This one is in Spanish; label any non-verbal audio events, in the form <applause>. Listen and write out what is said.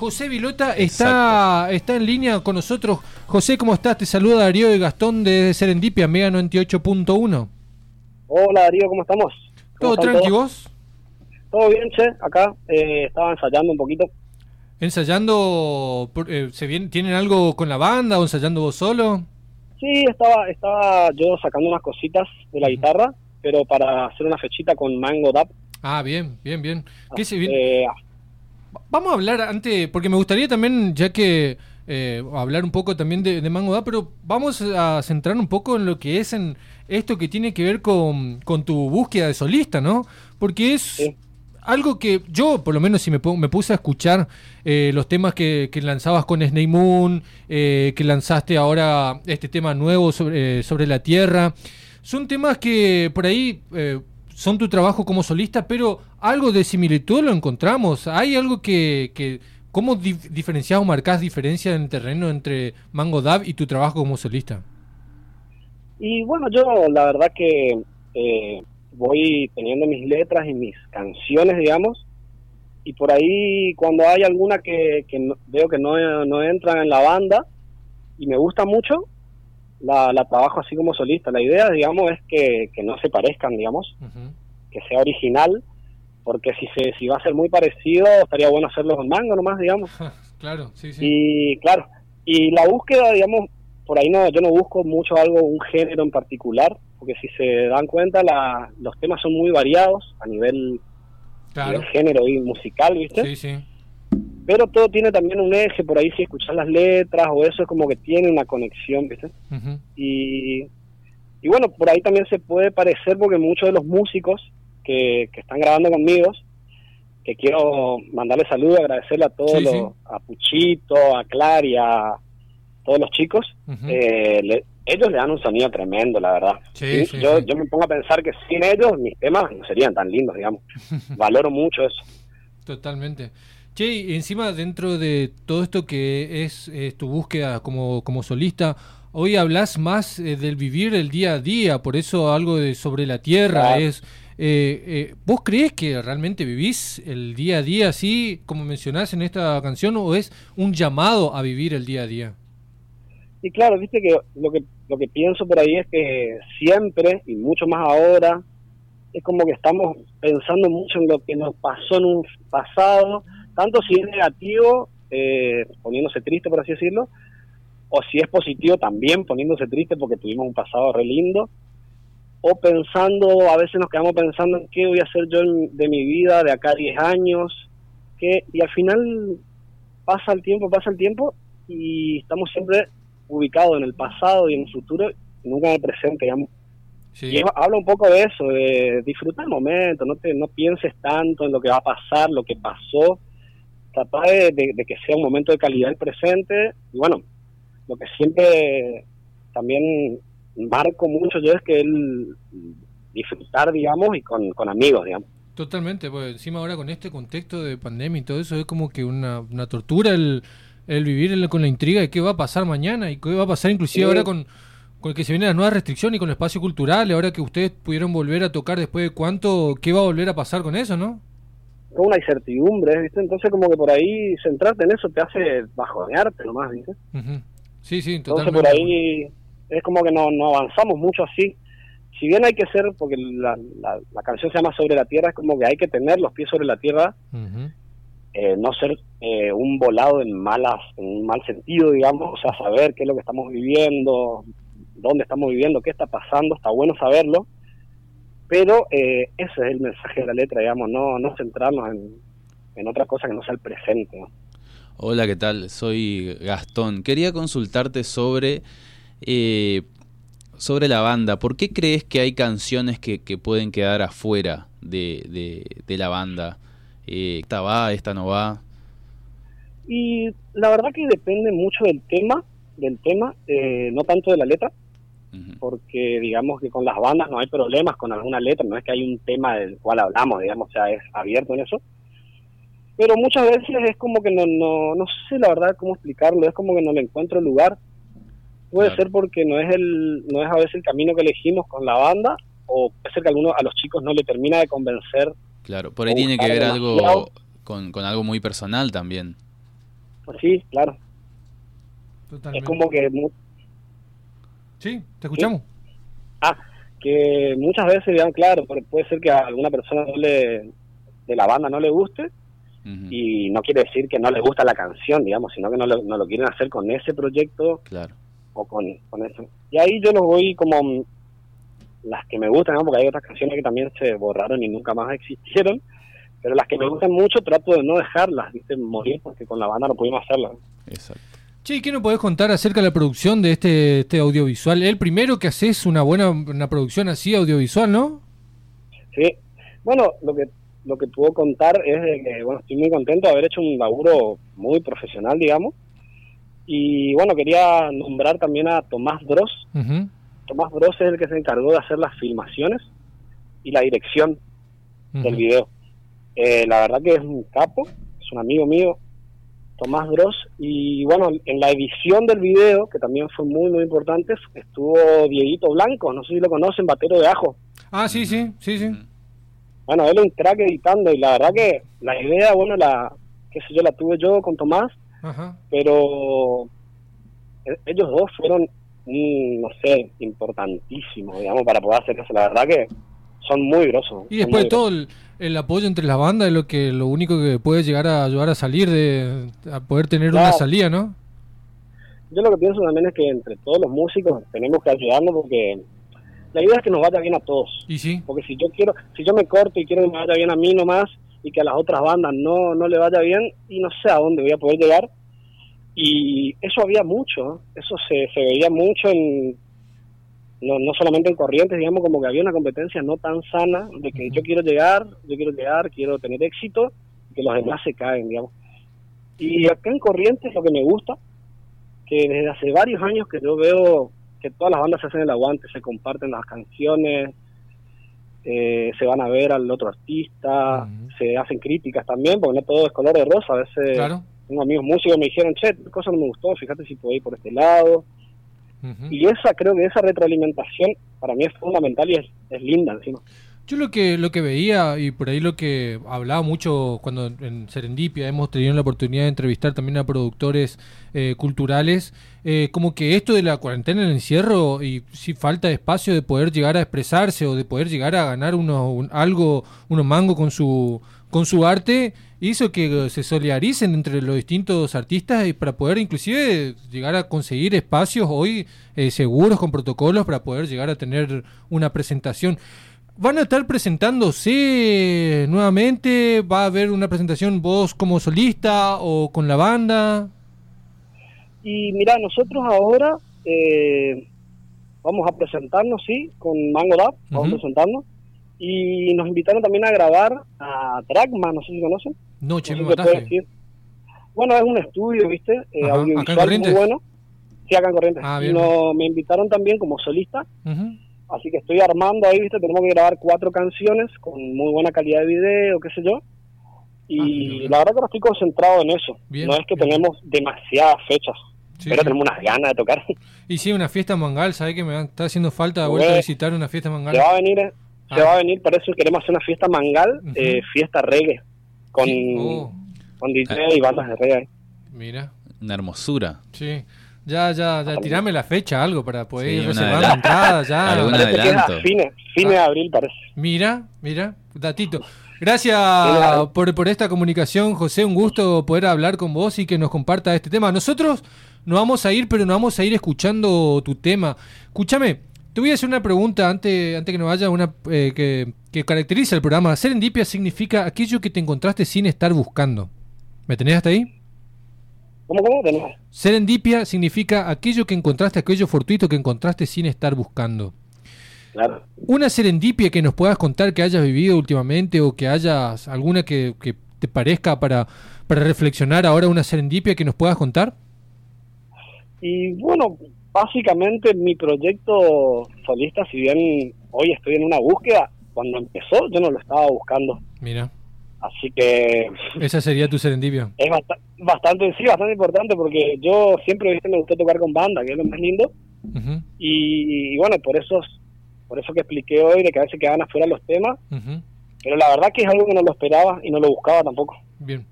José Vilota está, está en línea con nosotros. José, ¿cómo estás? Te saluda Darío y Gastón de Serendipia, Mega 98.1. Hola Darío, ¿cómo estamos? ¿Todo tranqui vos? Todo bien, che, acá eh, estaba ensayando un poquito. ¿Ensayando? Eh, ¿se viene, ¿Tienen algo con la banda o ensayando vos solo? Sí, estaba, estaba yo sacando unas cositas de la guitarra, pero para hacer una fechita con Mango Dap. Ah, bien, bien, bien. ¿Qué se viene? Eh, Vamos a hablar antes, porque me gustaría también, ya que eh, hablar un poco también de, Mango Dap, pero vamos a centrar un poco en lo que es en esto que tiene que ver con, tu búsqueda de solista, ¿no? Porque es algo que yo, por lo menos, si me, me puse a escuchar eh, los temas que, lanzabas con Snake Moon, eh, que lanzaste ahora este tema nuevo sobre, sobre la Tierra, son temas que por ahí son tu trabajo como solista, pero algo de similitud lo encontramos. ¿Hay algo que... que ¿Cómo diferencias o marcas diferencia en el terreno entre Mango Dab y tu trabajo como solista? Y bueno, yo la verdad que eh, voy teniendo mis letras y mis canciones, digamos, y por ahí cuando hay alguna que, veo que no, no entran en la banda y me gusta mucho, la, trabajo así como solista. La idea, digamos, es que, no se parezcan, digamos, que sea original, porque si se si va a ser muy parecido, estaría bueno hacerlo con mango nomás, digamos. <laughs> claro, sí, sí. Y claro, y la búsqueda, digamos, por ahí no, yo no busco mucho algo, un género en particular, porque si se dan cuenta, la, los temas son muy variados a nivel, claro. género y musical, ¿viste? Sí, sí pero todo tiene también un eje, por ahí si escuchas las letras o eso es como que tiene una conexión, ¿viste? y, y bueno, por ahí también se puede parecer porque muchos de los músicos que, que están grabando conmigo, que quiero mandarle saludos, agradecerle a todos los, a Puchito, a Clary, a todos los chicos, eh, ellos le dan un sonido tremendo, la verdad. yo, yo me pongo a pensar que sin ellos mis temas no serían tan lindos, digamos. <laughs> Valoro mucho eso. Totalmente. Che, y encima dentro de todo esto que es, tu búsqueda como, como solista, hoy hablas más eh, del vivir el día a día, por eso algo de sobre la tierra es... Eh, eh, ¿Vos crees que realmente vivís el día a día así, como mencionás en esta canción, o es un llamado a vivir el día a día? Y claro, viste que lo que lo que pienso por ahí es que siempre, y mucho más ahora, es como que estamos pensando mucho en lo que nos pasó en un pasado, tanto si es negativo, eh, poniéndose triste, por así decirlo, o si es positivo también poniéndose triste porque tuvimos un pasado re lindo, o pensando, a veces nos quedamos pensando en qué voy a hacer yo de mi vida de acá a 10 años, que, y al final pasa el tiempo, pasa el tiempo, y estamos siempre ubicados en el pasado y en el futuro, y nunca en el presente, digamos. Y habla un poco de eso, de disfrutar el momento, no, te, no pienses tanto en lo que va a pasar, lo que pasó, tratar de, que sea un momento de calidad el presente. Y bueno, lo que siempre también marco mucho yo es que él disfrutar, digamos, y con, amigos, digamos. Totalmente, pues encima ahora con este contexto de pandemia y todo eso es como que una, una tortura el, el vivir con la intriga de qué va a pasar mañana y qué va a pasar inclusive ahora con, con que se vienen las nuevas restricciones y con el espacio cultural, ahora que ustedes pudieron volver a tocar después de cuánto, qué va a volver a pasar con eso, ¿no? Con una incertidumbre, ¿viste? Entonces como que por ahí centrarte en eso te hace bajonearte nomás, ¿viste? Sí, sí, totalmente. Entonces por ahí es como que no, no avanzamos mucho así. Si bien hay que ser, porque la, la, canción se llama Sobre la Tierra, es como que hay que tener los pies sobre la tierra, eh, no ser eh, un volado en malas, en un mal sentido, digamos, o sea, saber qué es lo que estamos viviendo, dónde estamos viviendo, qué está pasando, está bueno saberlo, pero eh, ese es el mensaje de la letra, digamos, no, no centrarnos en, otra cosa que no sea el presente. Hola, ¿qué tal? Soy Gastón. Quería consultarte sobre, eh, sobre la banda. ¿Por qué crees que hay canciones que, que pueden quedar afuera de, de, la banda? Eh, ¿Esta va, esta no va? Y la verdad que depende mucho del tema, del tema, eh, no tanto de la letra porque digamos que con las bandas no hay problemas con alguna letra, no es que hay un tema del cual hablamos, digamos, o sea, es abierto en eso. Pero muchas veces es como que no, no, no sé la verdad cómo explicarlo, es como que no le encuentro lugar. Puede ser porque no es el no es a veces el camino que elegimos con la banda o puede ser que a, alguno, a los chicos no le termina de convencer. Claro, por ahí tiene que ver algo con, con algo muy personal también. Pues sí, claro. Es como que... Sí, te escuchamos. Ah, que muchas veces, digamos, claro, puede ser que a alguna persona de la banda no le guste, y no quiere decir que no le gusta la canción, digamos, sino que no lo, no lo quieren hacer con ese proyecto claro. o con, con eso. Y ahí yo los voy como las que me gustan, porque hay otras canciones que también se borraron y nunca más existieron, pero las que me gustan mucho trato de no dejarlas, ¿viste? morir porque con la banda no pudimos hacerlas. Exacto. Che, ¿qué nos podés contar acerca de la producción de este, este audiovisual? El primero que haces una buena una producción así audiovisual, ¿no? Sí. Bueno, lo que lo que puedo contar es de que, bueno, estoy muy contento de haber hecho un laburo muy profesional, digamos. Y bueno, quería nombrar también a Tomás Bros. Tomás Bros es el que se encargó de hacer las filmaciones y la dirección del video. Eh, la verdad que es un capo, es un amigo mío, Tomás Bros. Y bueno, en la edición del video, que también fue muy, muy importante, estuvo Dieguito Blanco, no sé si lo conocen, Batero de Ajo. Ah, sí, sí, sí, sí. Bueno, él un crack editando y la verdad que la idea, bueno, la, qué sé yo, la tuve yo con Tomás, pero e, ellos dos fueron, no sé, importantísimos, digamos, para poder hacer eso. La verdad que son muy grosos. Y después todo el, apoyo entre las bandas es lo que lo único que puede llegar a ayudar a salir de a poder tener una salida, ¿no? Yo lo que pienso también es que entre todos los músicos tenemos que ayudarnos porque la idea es que nos vaya bien a todos. ¿Y sí? Porque si yo quiero, si yo me corto y quiero que me vaya bien a mí nomás y que a las otras bandas no, no le vaya bien, y no sé a dónde voy a poder llegar. Y eso había mucho, eso se, se veía mucho en, no, no solamente en corrientes, digamos, como que había una competencia no tan sana de que yo quiero llegar, yo quiero llegar, quiero tener éxito, y que los demás se caen, digamos. Y acá en Corrientes lo que me gusta, que desde hace varios años que yo veo que todas las bandas se hacen el aguante, se comparten las canciones, eh, se van a ver al otro artista, se hacen críticas también, porque no todo es color de rosa, a veces tengo amigos músicos me dijeron, che, cosa no me gustó, fíjate si puedo ir por este lado. Y esa, creo que esa retroalimentación para mí es fundamental y es, es linda encima. Yo lo que lo que veía y por ahí lo que hablaba mucho cuando en Serendipia hemos tenido la oportunidad de entrevistar también a productores eh, culturales, eh, como que esto de la cuarentena, el encierro y si falta de espacio de poder llegar a expresarse o de poder llegar a ganar uno, algo, unos mangos con su con su arte hizo que se solidaricen entre los distintos artistas y para poder inclusive llegar a conseguir espacios hoy eh, seguros con protocolos para poder llegar a tener una presentación. ¿Van a estar presentándose nuevamente? ¿Va a haber una presentación vos como solista o con la banda? Y mira, nosotros ahora eh, vamos a presentarnos, sí, con Mango Dab, vamos a presentarnos. Y nos invitaron también a grabar a Dragma, no sé si conocen. No, che, no Bueno, es un estudio, ¿viste? Eh, audiovisual muy bueno. Sí, acá en Corrientes. Ah, no, me invitaron también como solista. Así que estoy armando ahí, ¿viste? Tenemos que grabar cuatro canciones con muy buena calidad de video, qué sé yo. Y ah, la verdad que estoy concentrado en eso. no es que tenemos demasiadas fechas, pero tenemos unas ganas de tocar. Y sí, una fiesta mangal, ¿sabes que me está haciendo falta de vuelta a visitar una fiesta mangal? Se va a venir, se ah. va a venir, por eso queremos hacer una fiesta mangal, eh, fiesta reggae, con, oh. con DJ ah. y bandas de reggae. Mira. Una hermosura. Sí. Ya, ya, ya, tirame la fecha, algo para poder ir reservando entradas, ya. <laughs> Algún adelanto. Fines, fines de abril parece. Mira, mira, datito. Gracias por, por esta comunicación, José. Un gusto poder hablar con vos y que nos comparta este tema. Nosotros nos vamos a ir, pero nos vamos a ir escuchando tu tema. Escúchame, te voy a hacer una pregunta antes, antes que nos vaya, una eh, que, que caracteriza el programa. Serendipia significa aquello que te encontraste sin estar buscando. ¿Me tenés hasta ahí? ¿Cómo, cómo? Serendipia significa aquello que encontraste, aquello fortuito que encontraste sin estar buscando. Claro. Una serendipia que nos puedas contar que hayas vivido últimamente o que hayas alguna que, te parezca para, para reflexionar ahora, una serendipia que nos puedas contar. Y bueno, básicamente mi proyecto solista, si bien hoy estoy en una búsqueda, cuando empezó yo no lo estaba buscando. Mira. Así que... Esa sería tu serendipia. Es bastante, sí, bastante importante porque yo siempre me gustó tocar con banda, que es lo más lindo. y, bueno, por eso, por eso que expliqué hoy de que a veces quedaban afuera los temas. Pero la verdad que es algo que no lo esperaba y no lo buscaba tampoco. Bien.